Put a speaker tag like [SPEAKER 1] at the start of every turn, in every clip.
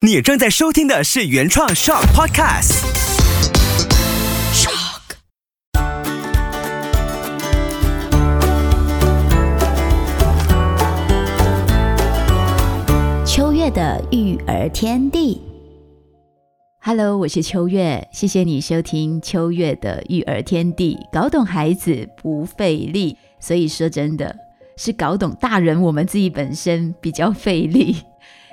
[SPEAKER 1] 你正在收听的是原创 Shock Podcast。Shock。
[SPEAKER 2] 秋月的育儿天地，Hello，我是秋月，谢谢你收听秋月的育儿天地，搞懂孩子不费力，所以说真的是搞懂大人，我们自己本身比较费力。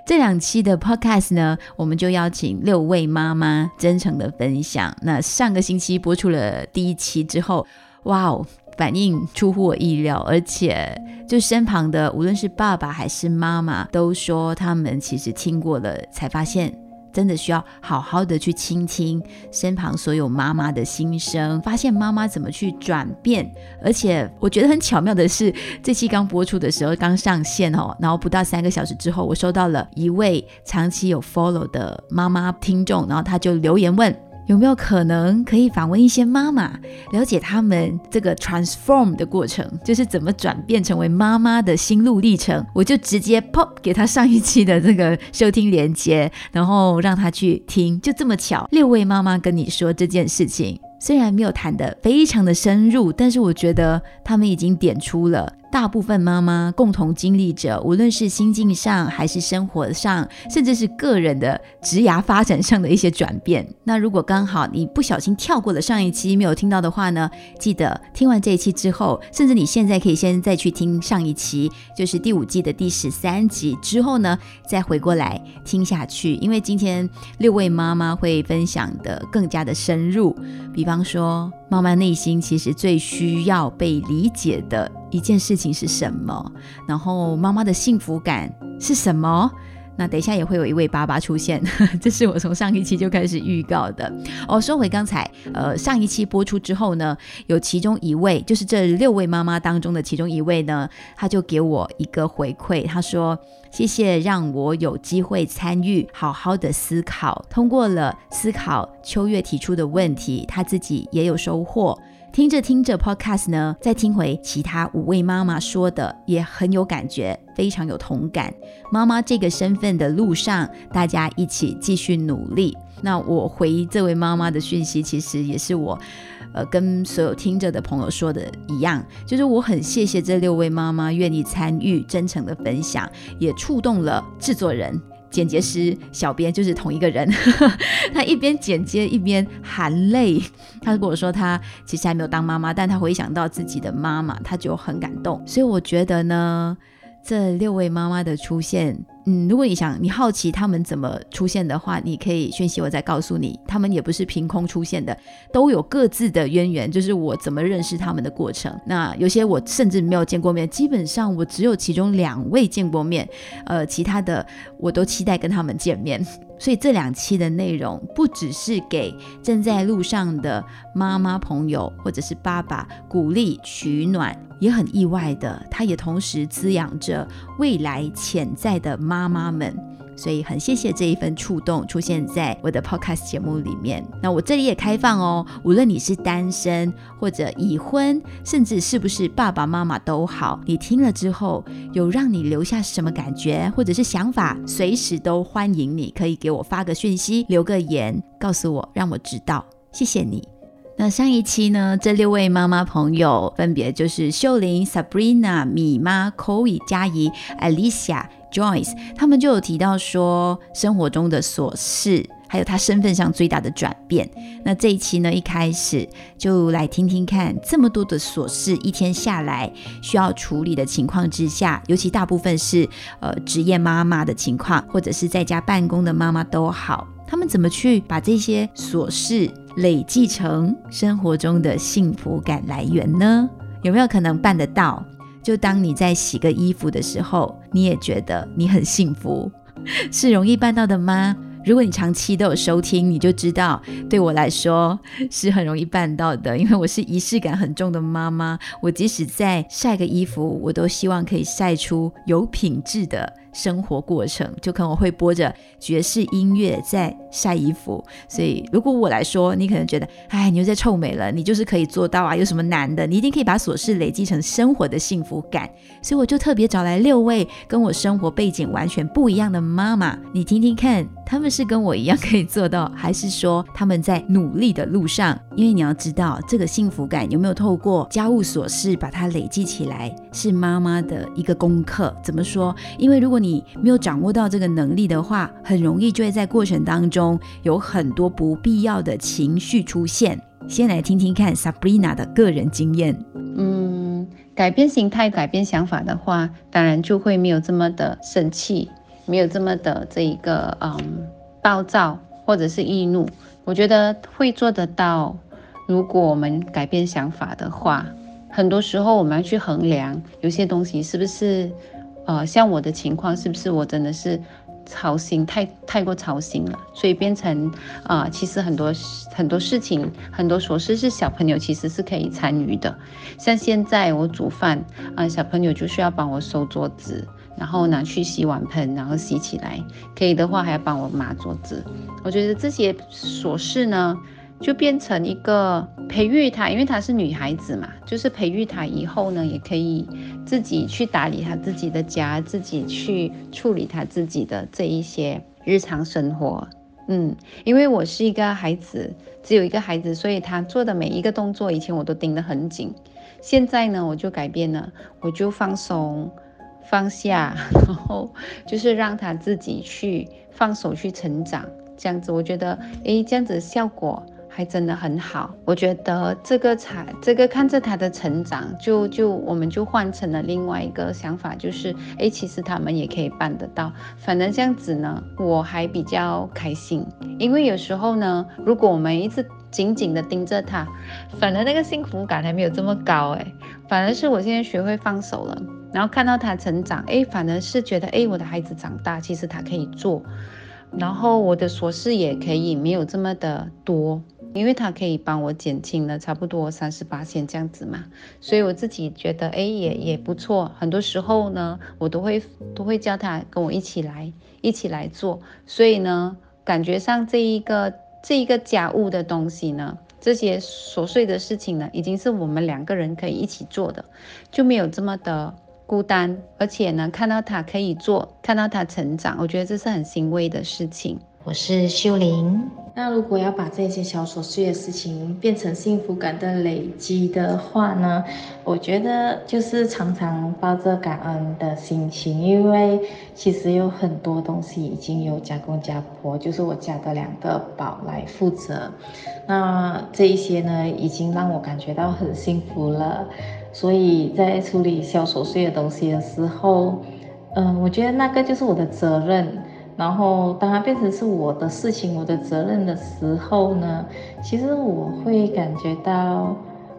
[SPEAKER 2] 这两期的 podcast 呢，我们就邀请六位妈妈真诚的分享。那上个星期播出了第一期之后，哇哦，反应出乎我意料，而且就身旁的无论是爸爸还是妈妈，都说他们其实听过了，才发现。真的需要好好的去倾听身旁所有妈妈的心声，发现妈妈怎么去转变。而且我觉得很巧妙的是，这期刚播出的时候刚上线哦，然后不到三个小时之后，我收到了一位长期有 follow 的妈妈听众，然后他就留言问。有没有可能可以访问一些妈妈，了解他们这个 transform 的过程，就是怎么转变成为妈妈的心路历程？我就直接 pop 给他上一期的这个收听连接，然后让他去听。就这么巧，六位妈妈跟你说这件事情，虽然没有谈得非常的深入，但是我觉得他们已经点出了。大部分妈妈共同经历着，无论是心境上，还是生活上，甚至是个人的职涯发展上的一些转变。那如果刚好你不小心跳过了上一期没有听到的话呢？记得听完这一期之后，甚至你现在可以先再去听上一期，就是第五季的第十三集之后呢，再回过来听下去。因为今天六位妈妈会分享的更加的深入，比比方说。妈妈内心其实最需要被理解的一件事情是什么？然后妈妈的幸福感是什么？那等一下也会有一位爸爸出现，这是我从上一期就开始预告的。哦，说回刚才，呃，上一期播出之后呢，有其中一位，就是这六位妈妈当中的其中一位呢，他就给我一个回馈，他说：“谢谢让我有机会参与，好好的思考，通过了思考秋月提出的问题，他自己也有收获。”听着听着 Podcast 呢，再听回其他五位妈妈说的，也很有感觉，非常有同感。妈妈这个身份的路上，大家一起继续努力。那我回这位妈妈的讯息，其实也是我，呃，跟所有听着的朋友说的一样，就是我很谢谢这六位妈妈愿意参与，真诚的分享，也触动了制作人。剪辑师、小编就是同一个人，他一边剪接一边含泪。他跟我说，他其实还没有当妈妈，但他回想到自己的妈妈，他就很感动。所以我觉得呢，这六位妈妈的出现。嗯，如果你想你好奇他们怎么出现的话，你可以讯息我再告诉你，他们也不是凭空出现的，都有各自的渊源，就是我怎么认识他们的过程。那有些我甚至没有见过面，基本上我只有其中两位见过面，呃，其他的我都期待跟他们见面。所以这两期的内容不只是给正在路上的妈妈朋友或者是爸爸鼓励取暖，也很意外的，它也同时滋养着未来潜在的妈妈妈们。所以很谢谢这一份触动出现在我的 podcast 节目里面。那我这里也开放哦，无论你是单身或者已婚，甚至是不是爸爸妈妈都好，你听了之后有让你留下什么感觉或者是想法，随时都欢迎你可以给我发个讯息，留个言告诉我，让我知道。谢谢你。那上一期呢，这六位妈妈朋友分别就是秀玲、Sabrina、米妈、c o e 嘉怡、Alicia。Joyce，他们就有提到说生活中的琐事，还有她身份上最大的转变。那这一期呢，一开始就来听听看，这么多的琐事，一天下来需要处理的情况之下，尤其大部分是呃职业妈妈的情况，或者是在家办公的妈妈都好，他们怎么去把这些琐事累积成生活中的幸福感来源呢？有没有可能办得到？就当你在洗个衣服的时候，你也觉得你很幸福，是容易办到的吗？如果你长期都有收听，你就知道，对我来说是很容易办到的，因为我是仪式感很重的妈妈。我即使在晒个衣服，我都希望可以晒出有品质的。生活过程，就可能会播着爵士音乐在晒衣服。所以如果我来说，你可能觉得，哎，你又在臭美了，你就是可以做到啊，有什么难的？你一定可以把琐事累积成生活的幸福感。所以我就特别找来六位跟我生活背景完全不一样的妈妈，你听听看，他们是跟我一样可以做到，还是说他们在努力的路上？因为你要知道，这个幸福感有没有透过家务琐事把它累积起来，是妈妈的一个功课。怎么说？因为如果你没有掌握到这个能力的话，很容易就会在过程当中有很多不必要的情绪出现。先来听听看 Sabrina 的个人经验。
[SPEAKER 3] 嗯，改变心态、改变想法的话，当然就会没有这么的生气，没有这么的这一个嗯暴躁或者是易怒。我觉得会做得到。如果我们改变想法的话，很多时候我们要去衡量有些东西是不是，呃，像我的情况是不是我真的是操心太太过操心了，所以变成啊，其实很多很多事情很多琐事是小朋友其实是可以参与的。像现在我煮饭啊，小朋友就需要帮我收桌子，然后拿去洗碗盆，然后洗起来，可以的话还要帮我抹桌子。我觉得这些琐事呢。就变成一个培育她，因为她是女孩子嘛，就是培育她以后呢，也可以自己去打理她自己的家，自己去处理她自己的这一些日常生活。嗯，因为我是一个孩子，只有一个孩子，所以她做的每一个动作，以前我都盯得很紧。现在呢，我就改变了，我就放松、放下，然后就是让他自己去放手去成长，这样子，我觉得，诶，这样子效果。还真的很好，我觉得这个才这个看着他的成长，就就我们就换成了另外一个想法，就是哎，其实他们也可以办得到。反正这样子呢，我还比较开心，因为有时候呢，如果我们一直紧紧的盯着他，反而那个幸福感还没有这么高哎，反而是我现在学会放手了，然后看到他成长，哎，反而是觉得哎，我的孩子长大，其实他可以做，然后我的琐事也可以没有这么的多。因为他可以帮我减轻了差不多三十八线这样子嘛，所以我自己觉得哎也也不错。很多时候呢，我都会都会叫他跟我一起来一起来做。所以呢，感觉上这一个这一个家务的东西呢，这些琐碎的事情呢，已经是我们两个人可以一起做的，就没有这么的孤单。而且呢，看到他可以做，看到他成长，我觉得这是很欣慰的事情。
[SPEAKER 4] 我是秀玲。那如果要把这些小琐碎的事情变成幸福感的累积的话呢？我觉得就是常常抱着感恩的心情，因为其实有很多东西已经有家公家婆，就是我家的两个宝来负责。那这一些呢，已经让我感觉到很幸福了。所以在处理小琐碎的东西的时候，嗯，我觉得那个就是我的责任。然后，当它变成是我的事情、我的责任的时候呢，其实我会感觉到，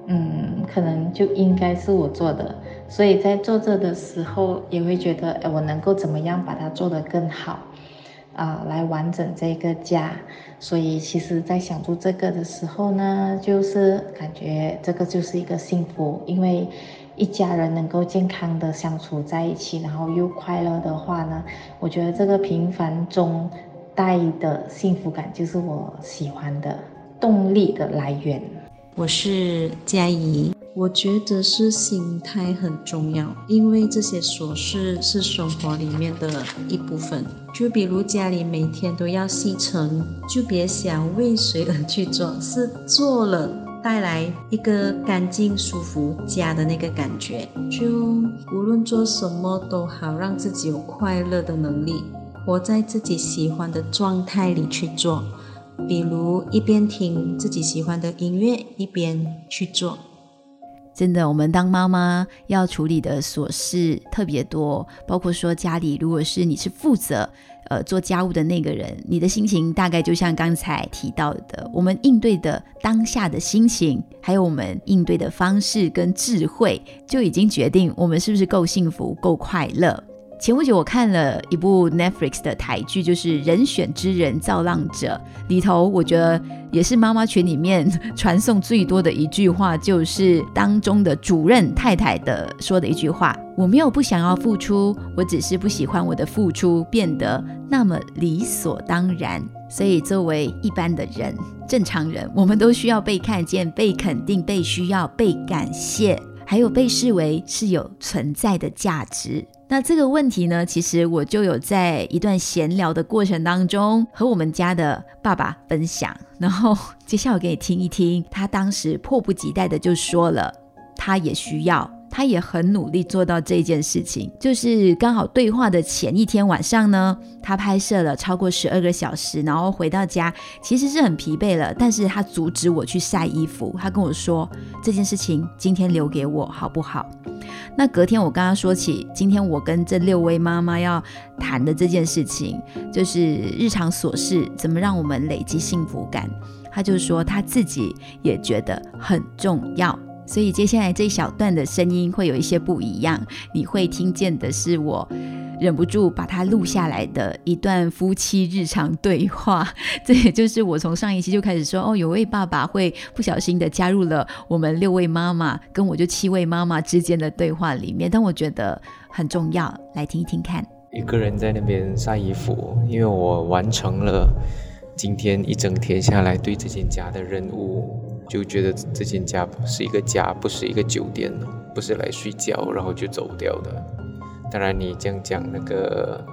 [SPEAKER 4] 嗯，可能就应该是我做的。所以在做这的时候，也会觉得，哎，我能够怎么样把它做得更好，啊，来完整这个家。所以，其实，在想做这个的时候呢，就是感觉这个就是一个幸福，因为。一家人能够健康的相处在一起，然后又快乐的话呢，我觉得这个平凡中带的幸福感就是我喜欢的动力的来源。
[SPEAKER 5] 我是佳怡，我觉得是心态很重要，因为这些琐事是生活里面的一部分。就比如家里每天都要吸尘，就别想为谁而去做，是做了。带来一个干净、舒服家的那个感觉，就无论做什么都好，让自己有快乐的能力，活在自己喜欢的状态里去做。比如一边听自己喜欢的音乐，一边去做。
[SPEAKER 2] 真的，我们当妈妈要处理的琐事特别多，包括说家里如果是你是负责。呃，做家务的那个人，你的心情大概就像刚才提到的，我们应对的当下的心情，还有我们应对的方式跟智慧，就已经决定我们是不是够幸福、够快乐。前不久我看了一部 Netflix 的台剧，就是《人选之人造浪者》里头，我觉得也是妈妈群里面传送最多的一句话，就是当中的主任太太的说的一句话：“我没有不想要付出，我只是不喜欢我的付出变得那么理所当然。”所以，作为一般的人、正常人，我们都需要被看见、被肯定、被需要、被感谢，还有被视为是有存在的价值。那这个问题呢，其实我就有在一段闲聊的过程当中和我们家的爸爸分享，然后接下来我给你听一听，他当时迫不及待的就说了，他也需要。他也很努力做到这件事情，就是刚好对话的前一天晚上呢，他拍摄了超过十二个小时，然后回到家其实是很疲惫了，但是他阻止我去晒衣服，他跟我说这件事情今天留给我好不好？那隔天我跟他说起今天我跟这六位妈妈要谈的这件事情，就是日常琐事怎么让我们累积幸福感，他就说他自己也觉得很重要。所以接下来这一小段的声音会有一些不一样，你会听见的是我忍不住把它录下来的一段夫妻日常对话。这也就是我从上一期就开始说，哦，有位爸爸会不小心的加入了我们六位妈妈跟我就七位妈妈之间的对话里面，但我觉得很重要，来听一听看。
[SPEAKER 6] 一个人在那边晒衣服，因为我完成了今天一整天下来对这间家的任务。就觉得这间家是一个家，不是一个酒店，不是来睡觉然后就走掉的。当然，你这样讲，那个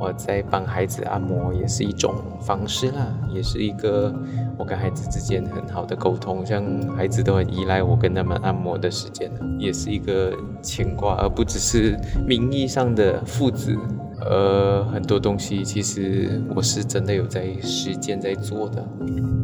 [SPEAKER 6] 我在帮孩子按摩也是一种方式啦，也是一个我跟孩子之间很好的沟通。像孩子都很依赖我跟他们按摩的时间，也是一个牵挂，而不只是名义上的父子。呃，很多东西其实我是真的有在实践在做的。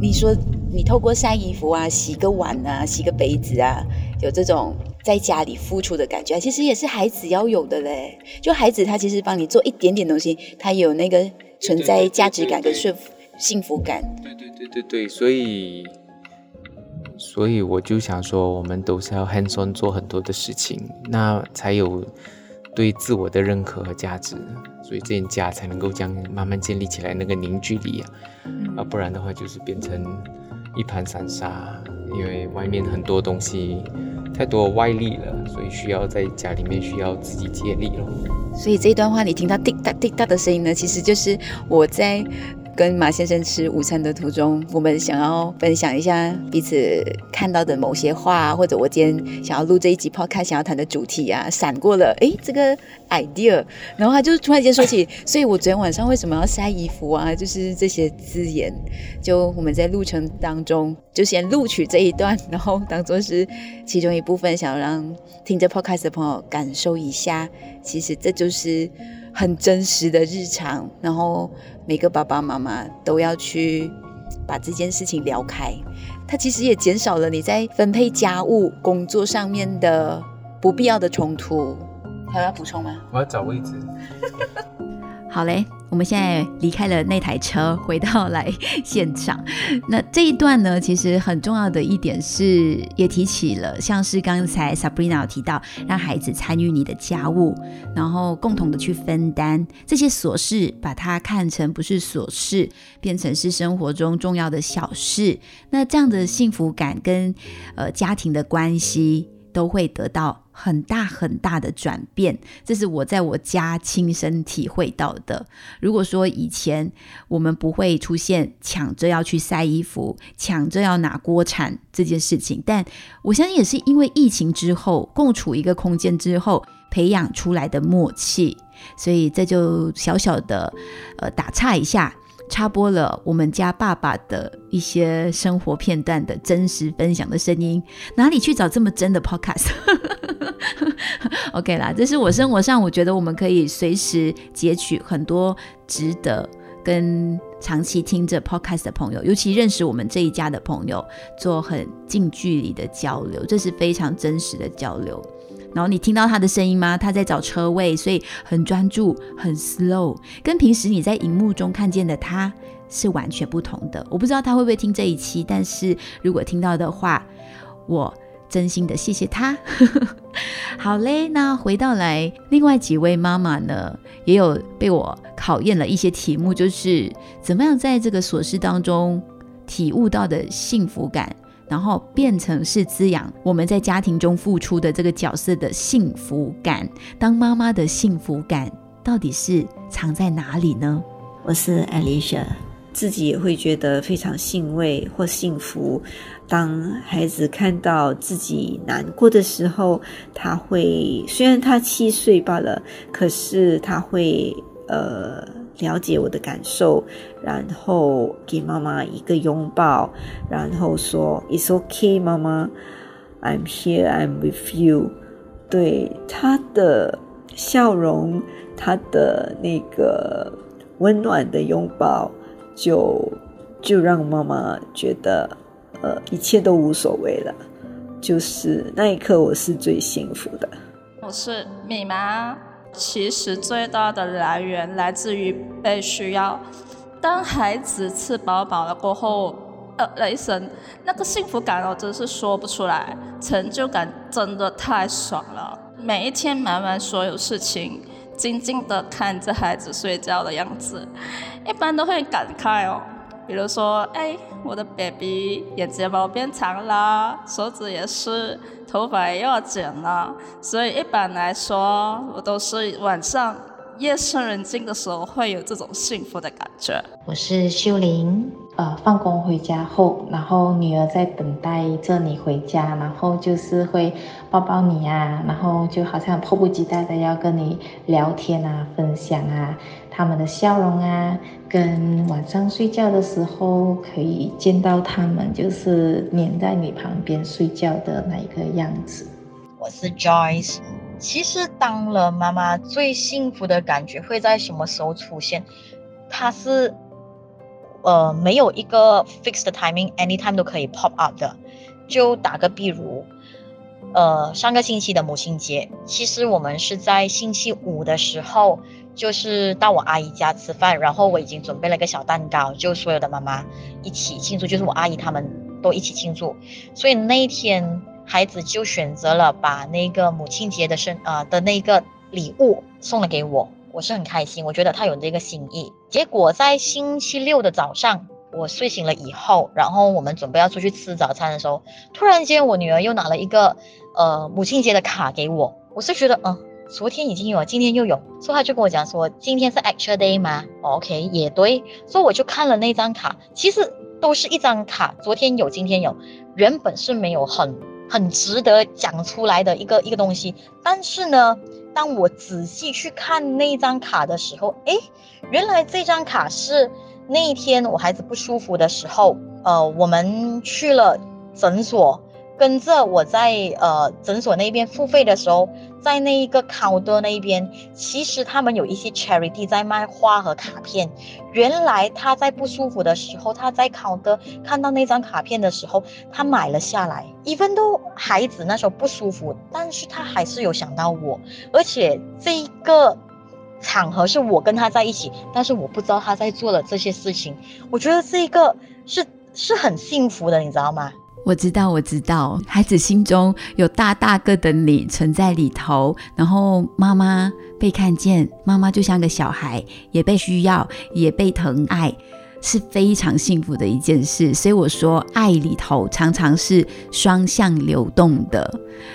[SPEAKER 2] 你说你透过晒衣服啊、洗个碗啊、洗个杯子啊，有这种在家里付出的感觉，其实也是孩子要有的嘞。就孩子他其实帮你做一点点东西，他有那个存在价值感跟幸幸福感。
[SPEAKER 6] 对对对对对，所以所以我就想说，我们都是要 hands on 做很多的事情，那才有。对自我的认可和价值，所以这件家才能够将慢慢建立起来那个凝聚力啊，啊，不然的话就是变成一盘散沙，因为外面很多东西太多外力了，所以需要在家里面需要自己接力了。
[SPEAKER 2] 所以这一段话你听到滴答滴答的声音呢，其实就是我在。跟马先生吃午餐的途中，我们想要分享一下彼此看到的某些话，或者我今天想要录这一集 podcast 想要谈的主题啊，闪过了，哎，这个 idea，然后他就突然间说起，所以我昨天晚上为什么要晒衣服啊？就是这些字眼，就我们在路程当中就先录取这一段，然后当做是其中一部分，想要让听着 podcast 的朋友感受一下，其实这就是很真实的日常，然后。每个爸爸妈妈都要去把这件事情聊开，它其实也减少了你在分配家务、工作上面的不必要的冲突。还要补充吗？
[SPEAKER 6] 我要找位置。
[SPEAKER 2] 好嘞。我们现在离开了那台车，回到来现场。那这一段呢，其实很重要的一点是，也提起了，像是刚才 Sabrina 提到，让孩子参与你的家务，然后共同的去分担这些琐事，把它看成不是琐事，变成是生活中重要的小事。那这样的幸福感跟呃家庭的关系。都会得到很大很大的转变，这是我在我家亲身体会到的。如果说以前我们不会出现抢着要去晒衣服、抢着要拿锅铲这件事情，但我相信也是因为疫情之后共处一个空间之后培养出来的默契，所以这就小小的呃打岔一下。插播了我们家爸爸的一些生活片段的真实分享的声音，哪里去找这么真的 podcast？OK 啦，这是我生活上我觉得我们可以随时截取很多值得跟长期听着 podcast 的朋友，尤其认识我们这一家的朋友，做很近距离的交流，这是非常真实的交流。然后你听到他的声音吗？他在找车位，所以很专注，很 slow，跟平时你在荧幕中看见的他是完全不同的。我不知道他会不会听这一期，但是如果听到的话，我真心的谢谢他。好嘞，那回到来，另外几位妈妈呢，也有被我考验了一些题目，就是怎么样在这个琐事当中体悟到的幸福感，然后变成是滋养我们在家庭中付出的这个角色的幸福感。当妈妈的幸福感到底是藏在哪里呢？
[SPEAKER 7] 我是 Alicia。自己也会觉得非常欣慰或幸福。当孩子看到自己难过的时候，他会虽然他七岁罢了，可是他会呃了解我的感受，然后给妈妈一个拥抱，然后说 "It's okay，妈妈，I'm here, I'm with you"。对他的笑容，他的那个温暖的拥抱。就就让妈妈觉得，呃，一切都无所谓了。就是那一刻，我是最幸福的。
[SPEAKER 8] 我是米妈，其实最大的来源来自于被需要。当孩子吃饱饱了过后，呃，雷神那个幸福感，我真是说不出来，成就感真的太爽了。每一天忙完所有事情。静静的看着孩子睡觉的样子，一般都会感慨哦。比如说，哎，我的 baby 眼睫毛变长了，手指也是，头发也要剪了。所以一般来说，我都是晚上夜深人静的时候会有这种幸福的感觉。
[SPEAKER 4] 我是秀玲。呃，放工回家后，然后女儿在等待着你回家，然后就是会抱抱你啊，然后就好像迫不及待的要跟你聊天啊、分享啊，他们的笑容啊，跟晚上睡觉的时候可以见到他们，就是黏在你旁边睡觉的那一个样子。
[SPEAKER 9] 我是 Joyce，其实当了妈妈最幸福的感觉会在什么时候出现？它是。呃，没有一个 fixed timing，anytime 都可以 pop up 的。就打个比如，呃，上个星期的母亲节，其实我们是在星期五的时候，就是到我阿姨家吃饭，然后我已经准备了个小蛋糕，就所有的妈妈一起庆祝，就是我阿姨他们都一起庆祝。所以那一天，孩子就选择了把那个母亲节的生啊的那个礼物送了给我。我是很开心，我觉得他有这个心意。结果在星期六的早上，我睡醒了以后，然后我们准备要出去吃早餐的时候，突然间我女儿又拿了一个呃母亲节的卡给我。我是觉得，嗯，昨天已经有，今天又有，所以他就跟我讲说，今天是 actual day 吗？OK，也对。所以我就看了那张卡，其实都是一张卡，昨天有，今天有，原本是没有很很值得讲出来的一个一个东西，但是呢。当我仔细去看那张卡的时候，诶，原来这张卡是那一天我孩子不舒服的时候，呃，我们去了诊所。跟着我在呃诊所那边付费的时候，在那一个考的那边，其实他们有一些 charity 在卖花和卡片。原来他在不舒服的时候，他在考的看到那张卡片的时候，他买了下来。even 都孩子那时候不舒服，但是他还是有想到我，而且这一个场合是我跟他在一起，但是我不知道他在做了这些事情。我觉得这一个是是很幸福的，你知道吗？
[SPEAKER 2] 我知道，我知道，孩子心中有大大个的你存在里头，然后妈妈被看见，妈妈就像个小孩，也被需要，也被疼爱，是非常幸福的一件事。所以我说，爱里头常常是双向流动的，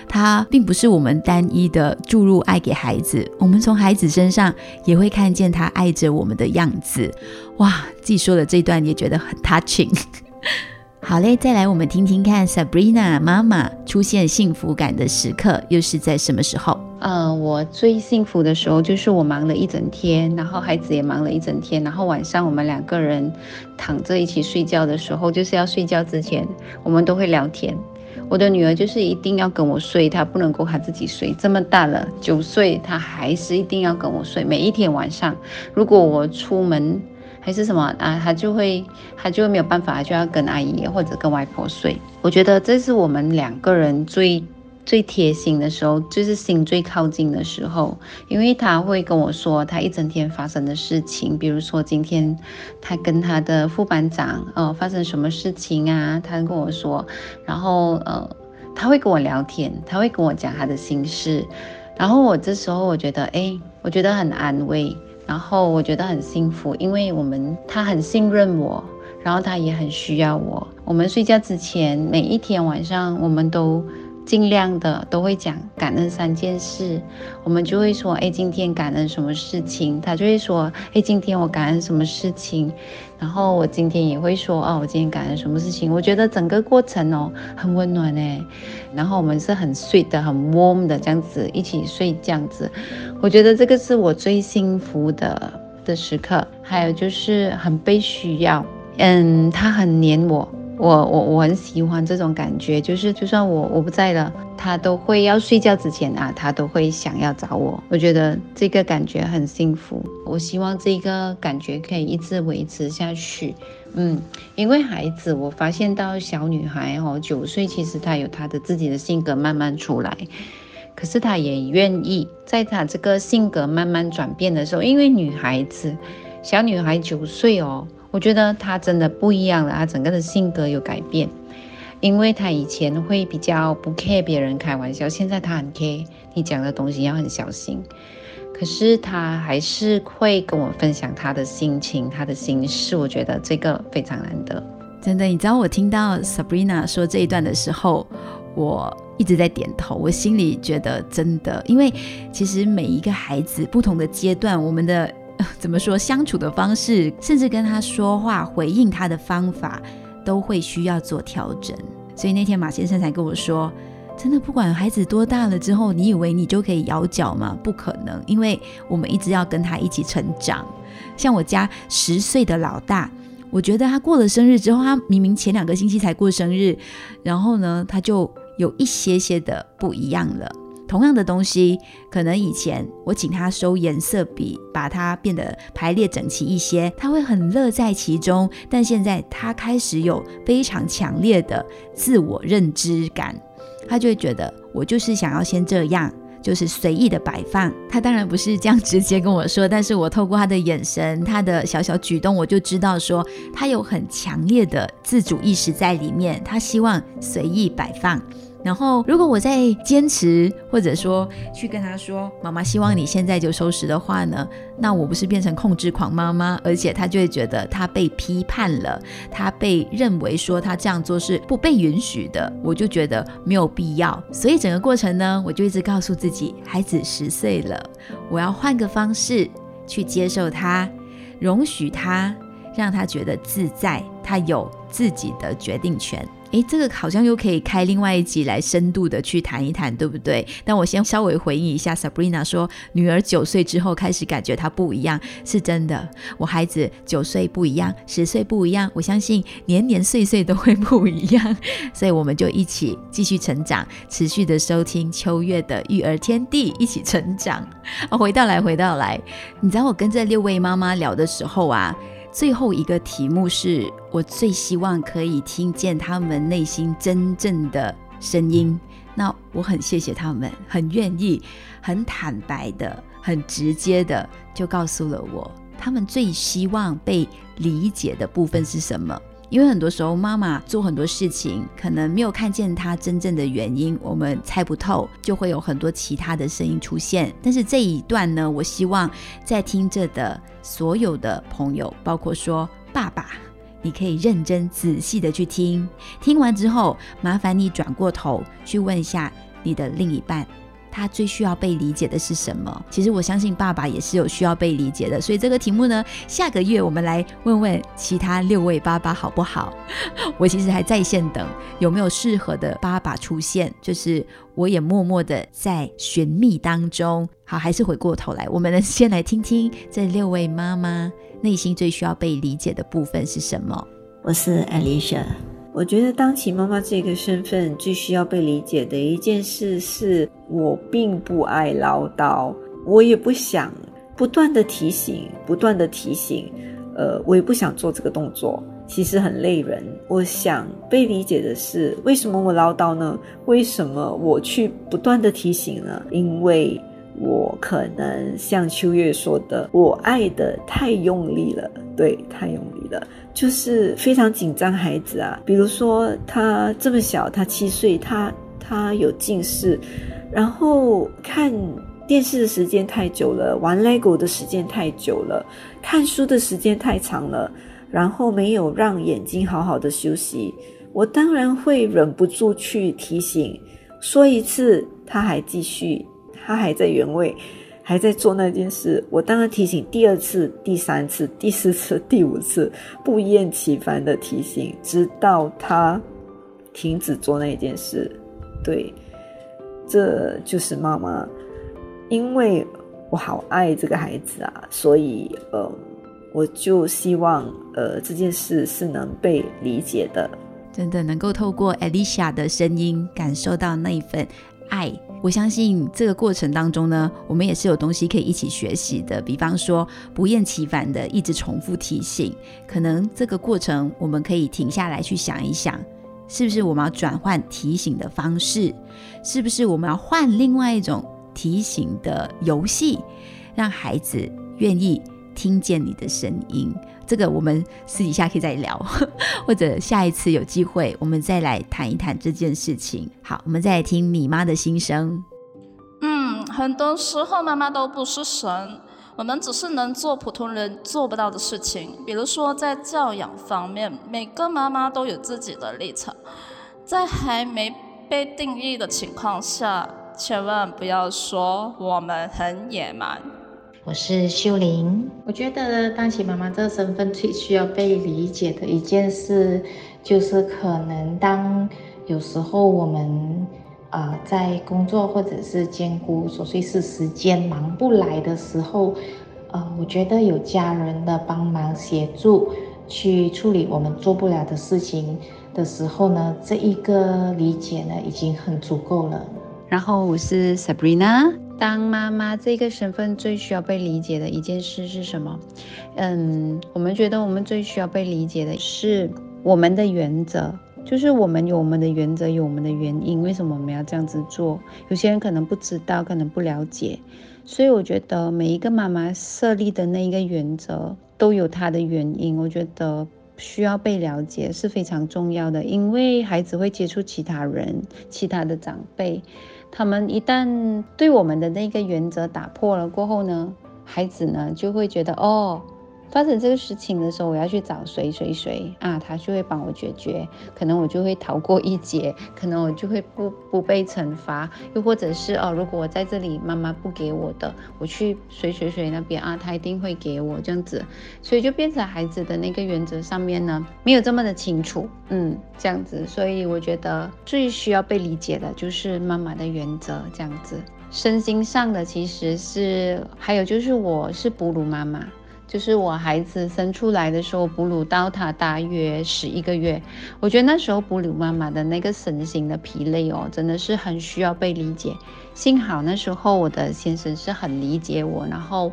[SPEAKER 2] 它并不是我们单一的注入爱给孩子，我们从孩子身上也会看见他爱着我们的样子。哇，自己说的这段也觉得很 touching。好嘞，再来我们听听看，Sabrina 妈妈出现幸福感的时刻又是在什么时候？
[SPEAKER 3] 呃，我最幸福的时候就是我忙了一整天，然后孩子也忙了一整天，然后晚上我们两个人躺着一起睡觉的时候，就是要睡觉之前，我们都会聊天。我的女儿就是一定要跟我睡，她不能够她自己睡，这么大了九岁，她还是一定要跟我睡。每一天晚上，如果我出门。还是什么啊？他就会，他就没有办法，就要跟阿姨或者跟外婆睡。我觉得这是我们两个人最最贴心的时候，就是心最靠近的时候。因为他会跟我说他一整天发生的事情，比如说今天他跟他的副班长呃发生什么事情啊，他跟我说，然后呃。他会跟我聊天，他会跟我讲他的心事，然后我这时候我觉得，哎，我觉得很安慰，然后我觉得很幸福，因为我们他很信任我，然后他也很需要我。我们睡觉之前，每一天晚上，我们都。尽量的都会讲感恩三件事，我们就会说，哎，今天感恩什么事情？他就会说，哎，今天我感恩什么事情？然后我今天也会说，哦，我今天感恩什么事情？我觉得整个过程哦，很温暖哎。然后我们是很睡的，很 warm 的这样子一起睡这样子，我觉得这个是我最幸福的的时刻。还有就是很被需要，嗯，他很黏我。我我我很喜欢这种感觉，就是就算我我不在了，他都会要睡觉之前啊，他都会想要找我。我觉得这个感觉很幸福，我希望这个感觉可以一直维持下去。嗯，因为孩子，我发现到小女孩哦，九岁其实她有她的自己的性格慢慢出来，可是她也愿意在她这个性格慢慢转变的时候，因为女孩子，小女孩九岁哦。我觉得他真的不一样了，他整个的性格有改变，因为他以前会比较不 care 别人开玩笑，现在他很 care，你讲的东西要很小心。可是他还是会跟我分享他的心情、他的心事，我觉得这个非常难得。
[SPEAKER 2] 真的，你知道我听到 Sabrina 说这一段的时候，我一直在点头，我心里觉得真的，因为其实每一个孩子不同的阶段，我们的。怎么说？相处的方式，甚至跟他说话、回应他的方法，都会需要做调整。所以那天马先生才跟我说：“真的，不管孩子多大了之后，你以为你就可以摇脚吗？不可能，因为我们一直要跟他一起成长。像我家十岁的老大，我觉得他过了生日之后，他明明前两个星期才过生日，然后呢，他就有一些些的不一样了。”同样的东西，可能以前我请他收颜色笔，把它变得排列整齐一些，他会很乐在其中。但现在他开始有非常强烈的自我认知感，他就会觉得我就是想要先这样，就是随意的摆放。他当然不是这样直接跟我说，但是我透过他的眼神、他的小小举动，我就知道说他有很强烈的自主意识在里面，他希望随意摆放。然后，如果我在坚持，或者说去跟他说“妈妈希望你现在就收拾”的话呢，那我不是变成控制狂妈妈，而且他就会觉得他被批判了，他被认为说他这样做是不被允许的，我就觉得没有必要。所以整个过程呢，我就一直告诉自己，孩子十岁了，我要换个方式去接受他，容许他，让他觉得自在，他有自己的决定权。诶，这个好像又可以开另外一集来深度的去谈一谈，对不对？但我先稍微回应一下，Sabrina 说女儿九岁之后开始感觉她不一样，是真的。我孩子九岁不一样，十岁不一样，我相信年年岁岁都会不一样。所以我们就一起继续成长，持续的收听秋月的育儿天地，一起成长。啊，回到来，回到来，你知道我跟这六位妈妈聊的时候啊。最后一个题目是我最希望可以听见他们内心真正的声音。那我很谢谢他们，很愿意、很坦白的、很直接的就告诉了我，他们最希望被理解的部分是什么。因为很多时候，妈妈做很多事情，可能没有看见她真正的原因，我们猜不透，就会有很多其他的声音出现。但是这一段呢，我希望在听着的所有的朋友，包括说爸爸，你可以认真仔细的去听，听完之后，麻烦你转过头去问一下你的另一半。他最需要被理解的是什么？其实我相信爸爸也是有需要被理解的，所以这个题目呢，下个月我们来问问其他六位爸爸好不好？我其实还在线等有没有适合的爸爸出现，就是我也默默的在寻觅当中。好，还是回过头来，我们呢先来听听这六位妈妈内心最需要被理解的部分是什么。
[SPEAKER 7] 我是 Alicia。我觉得当起妈妈这个身份，最需要被理解的一件事是，我并不爱唠叨，我也不想不断的提醒，不断的提醒，呃，我也不想做这个动作，其实很累人。我想被理解的是，为什么我唠叨呢？为什么我去不断的提醒呢？因为我可能像秋月说的，我爱的太用力了，对，太用力了。就是非常紧张孩子啊，比如说他这么小，他七岁，他他有近视，然后看电视的时间太久了，玩 LEGO 的时间太久了，看书的时间太长了，然后没有让眼睛好好的休息，我当然会忍不住去提醒，说一次他还继续，他还在原位。还在做那件事，我当然提醒第二次、第三次、第四次、第五次，不厌其烦的提醒，直到他停止做那件事。对，这就是妈妈，因为我好爱这个孩子啊，所以呃，我就希望呃这件事是能被理解的。
[SPEAKER 2] 真的能够透过 Alicia 的声音，感受到那一份爱。我相信这个过程当中呢，我们也是有东西可以一起学习的。比方说，不厌其烦的一直重复提醒，可能这个过程我们可以停下来去想一想，是不是我们要转换提醒的方式？是不是我们要换另外一种提醒的游戏，让孩子愿意听见你的声音？这个我们私底下可以再聊，或者下一次有机会我们再来谈一谈这件事情。好，我们再来听米妈的心声。
[SPEAKER 8] 嗯，很多时候妈妈都不是神，我们只是能做普通人做不到的事情。比如说在教养方面，每个妈妈都有自己的立场，在还没被定义的情况下，千万不要说我们很野蛮。
[SPEAKER 4] 我是秀玲。我觉得当起妈妈这个身份最需要被理解的一件事，就是可能当有时候我们啊在工作或者是兼顾琐碎事时间忙不来的时候，呃，我觉得有家人的帮忙协助去处理我们做不了的事情的时候呢，这一个理解呢已经很足够了。
[SPEAKER 3] 然后我是 Sabrina。当妈妈这个身份最需要被理解的一件事是什么？嗯，我们觉得我们最需要被理解的是我们的原则，就是我们有我们的原则，有我们的原因，为什么我们要这样子做？有些人可能不知道，可能不了解，所以我觉得每一个妈妈设立的那一个原则都有它的原因。我觉得需要被了解是非常重要的，因为孩子会接触其他人，其他的长辈。他们一旦对我们的那个原则打破了过后呢，孩子呢就会觉得哦。发生这个事情的时候，我要去找谁谁谁啊，他就会帮我解决，可能我就会逃过一劫，可能我就会不不被惩罚，又或者是哦，如果我在这里妈妈不给我的，我去谁谁谁那边啊，他一定会给我这样子，所以就变成孩子的那个原则上面呢，没有这么的清楚，嗯，这样子，所以我觉得最需要被理解的就是妈妈的原则这样子，身心上的其实是还有就是我是哺乳妈妈。就是我孩子生出来的时候，哺乳到他大约十一个月，我觉得那时候哺乳妈妈的那个身心的疲累哦，真的是很需要被理解。幸好那时候我的先生是很理解我，然后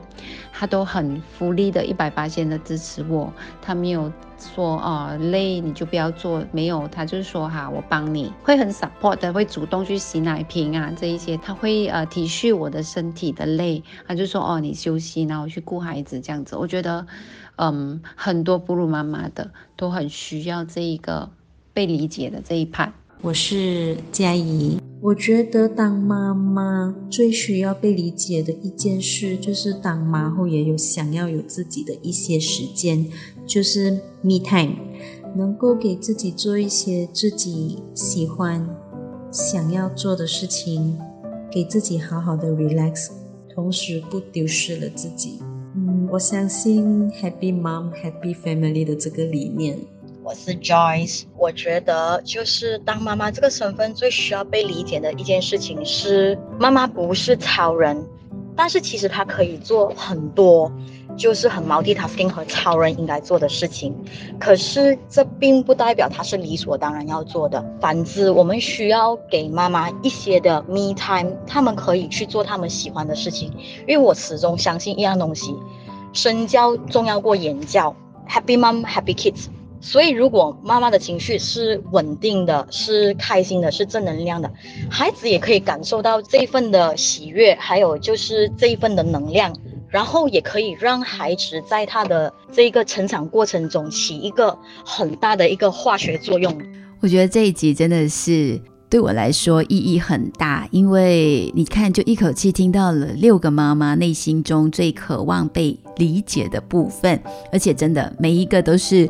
[SPEAKER 3] 他都很福利的一百八千的支持我，他没有。说哦累你就不要做，没有他就是说哈我帮你会很 support 的，会主动去洗奶瓶啊这一些，他会呃体恤我的身体的累，他就说哦你休息，然后去顾孩子这样子，我觉得嗯很多哺乳妈妈的都很需要这一个被理解的这一派。
[SPEAKER 5] 我是佳怡。我觉得当妈妈最需要被理解的一件事，就是当妈后也有想要有自己的一些时间，就是 me time，能够给自己做一些自己喜欢、想要做的事情，给自己好好的 relax，同时不丢失了自己。嗯，我相信 Happy Mom Happy Family 的这个理念。
[SPEAKER 9] 我是 Joyce，我觉得就是当妈妈这个身份最需要被理解的一件事情是，妈妈不是超人，但是其实她可以做很多，就是很 multitasking 和超人应该做的事情。可是这并不代表她是理所当然要做的。反之，我们需要给妈妈一些的 me time，他们可以去做他们喜欢的事情。因为我始终相信一样东西，身教重要过言教。Happy mom, happy kids。所以，如果妈妈的情绪是稳定的、是开心的、是正能量的，孩子也可以感受到这一份的喜悦，还有就是这一份的能量，然后也可以让孩子在他的这个成长过程中起一个很大的一个化学作用。
[SPEAKER 2] 我觉得这一集真的是对我来说意义很大，因为你看，就一口气听到了六个妈妈内心中最渴望被理解的部分，而且真的每一个都是。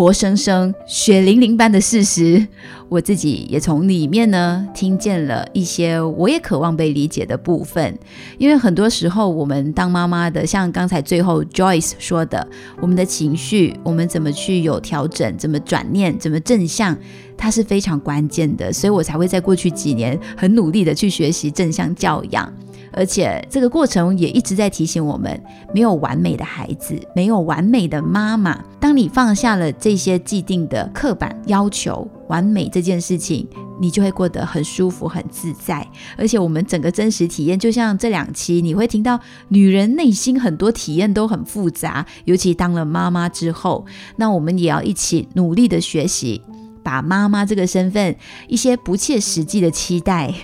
[SPEAKER 2] 活生生、血淋淋般的事实，我自己也从里面呢听见了一些我也渴望被理解的部分。因为很多时候，我们当妈妈的，像刚才最后 Joyce 说的，我们的情绪，我们怎么去有调整，怎么转念，怎么正向，它是非常关键的。所以我才会在过去几年很努力的去学习正向教养。而且这个过程也一直在提醒我们，没有完美的孩子，没有完美的妈妈。当你放下了这些既定的刻板要求，完美这件事情，你就会过得很舒服、很自在。而且我们整个真实体验，就像这两期，你会听到女人内心很多体验都很复杂，尤其当了妈妈之后，那我们也要一起努力的学习，把妈妈这个身份一些不切实际的期待、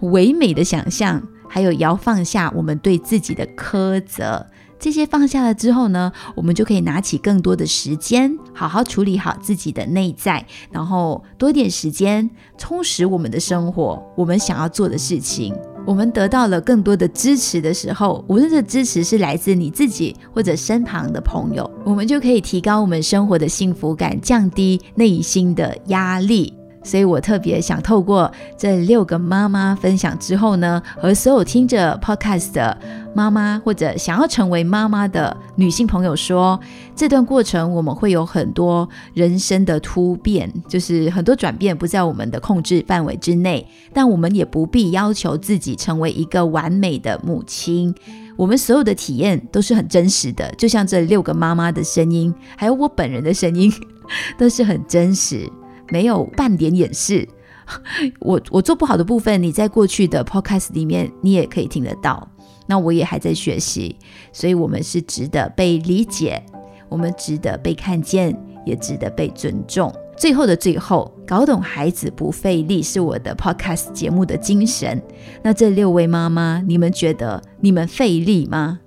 [SPEAKER 2] 唯美的想象。还有，要放下我们对自己的苛责，这些放下了之后呢，我们就可以拿起更多的时间，好好处理好自己的内在，然后多点时间充实我们的生活，我们想要做的事情。我们得到了更多的支持的时候，无论这支持是来自你自己或者身旁的朋友，我们就可以提高我们生活的幸福感，降低内心的压力。所以我特别想透过这六个妈妈分享之后呢，和所有听着 podcast 的妈妈或者想要成为妈妈的女性朋友说，这段过程我们会有很多人生的突变，就是很多转变不在我们的控制范围之内，但我们也不必要求自己成为一个完美的母亲。我们所有的体验都是很真实的，就像这六个妈妈的声音，还有我本人的声音，都是很真实。没有半点掩饰，我我做不好的部分，你在过去的 podcast 里面你也可以听得到。那我也还在学习，所以我们是值得被理解，我们值得被看见，也值得被尊重。最后的最后，搞懂孩子不费力是我的 podcast 节目的精神。那这六位妈妈，你们觉得你们费力吗？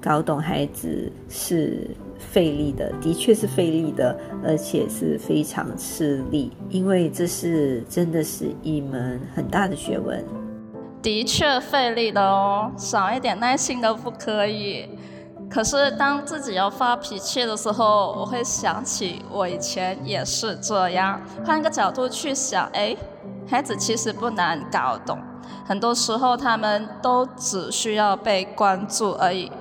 [SPEAKER 7] 搞懂孩子是。费力的，的确是费力的，而且是非常吃力，因为这是真的是一门很大的学问。
[SPEAKER 8] 的确费力的哦，少一点耐心都不可以。可是当自己要发脾气的时候，我会想起我以前也是这样。换一个角度去想，哎，孩子其实不难搞懂，很多时候他们都只需要被关注而已。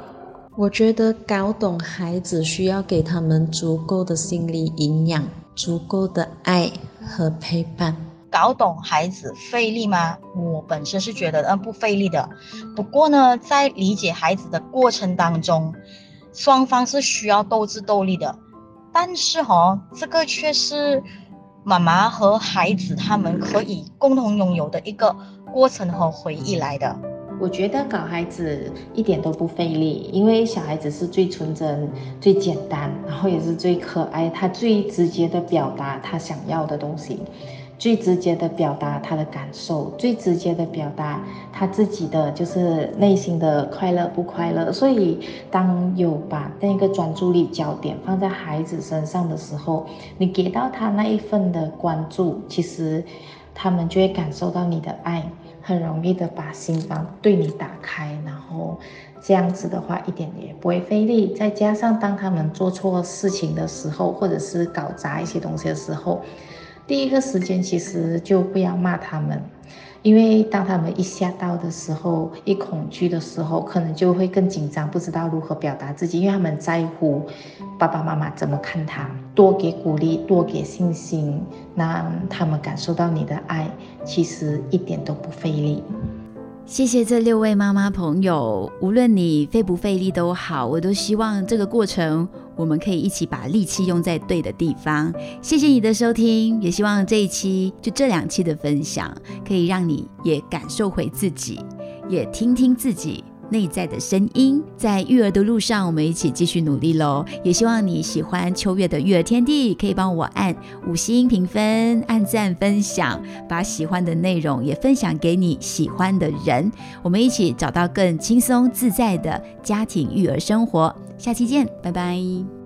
[SPEAKER 5] 我觉得搞懂孩子需要给他们足够的心理营养，足够的爱和陪伴。
[SPEAKER 9] 搞懂孩子费力吗？我本身是觉得嗯不费力的。不过呢，在理解孩子的过程当中，双方是需要斗智斗力的。但是哈，这个却是妈妈和孩子他们可以共同拥有的一个过程和回忆来的。
[SPEAKER 4] 我觉得搞孩子一点都不费力，因为小孩子是最纯真、最简单，然后也是最可爱，他最直接的表达他想要的东西，最直接的表达他的感受，最直接的表达他自己的就是内心的快乐不快乐。所以，当有把那个专注力焦点放在孩子身上的时候，你给到他那一份的关注，其实他们就会感受到你的爱。很容易的把心房对你打开，然后这样子的话一点也不会费力。再加上当他们做错事情的时候，或者是搞砸一些东西的时候，第一个时间其实就不要骂他们。因为当他们一吓到的时候，一恐惧的时候，可能就会更紧张，不知道如何表达自己，因为他们在乎爸爸妈妈怎么看他。多给鼓励，多给信心，让他们感受到你的爱，其实一点都不费力。
[SPEAKER 2] 谢谢这六位妈妈朋友，无论你费不费力都好，我都希望这个过程我们可以一起把力气用在对的地方。谢谢你的收听，也希望这一期就这两期的分享，可以让你也感受回自己，也听听自己。内在的声音，在育儿的路上，我们一起继续努力喽！也希望你喜欢秋月的育儿天地，可以帮我按五星评分、按赞、分享，把喜欢的内容也分享给你喜欢的人。我们一起找到更轻松自在的家庭育儿生活。下期见，拜拜。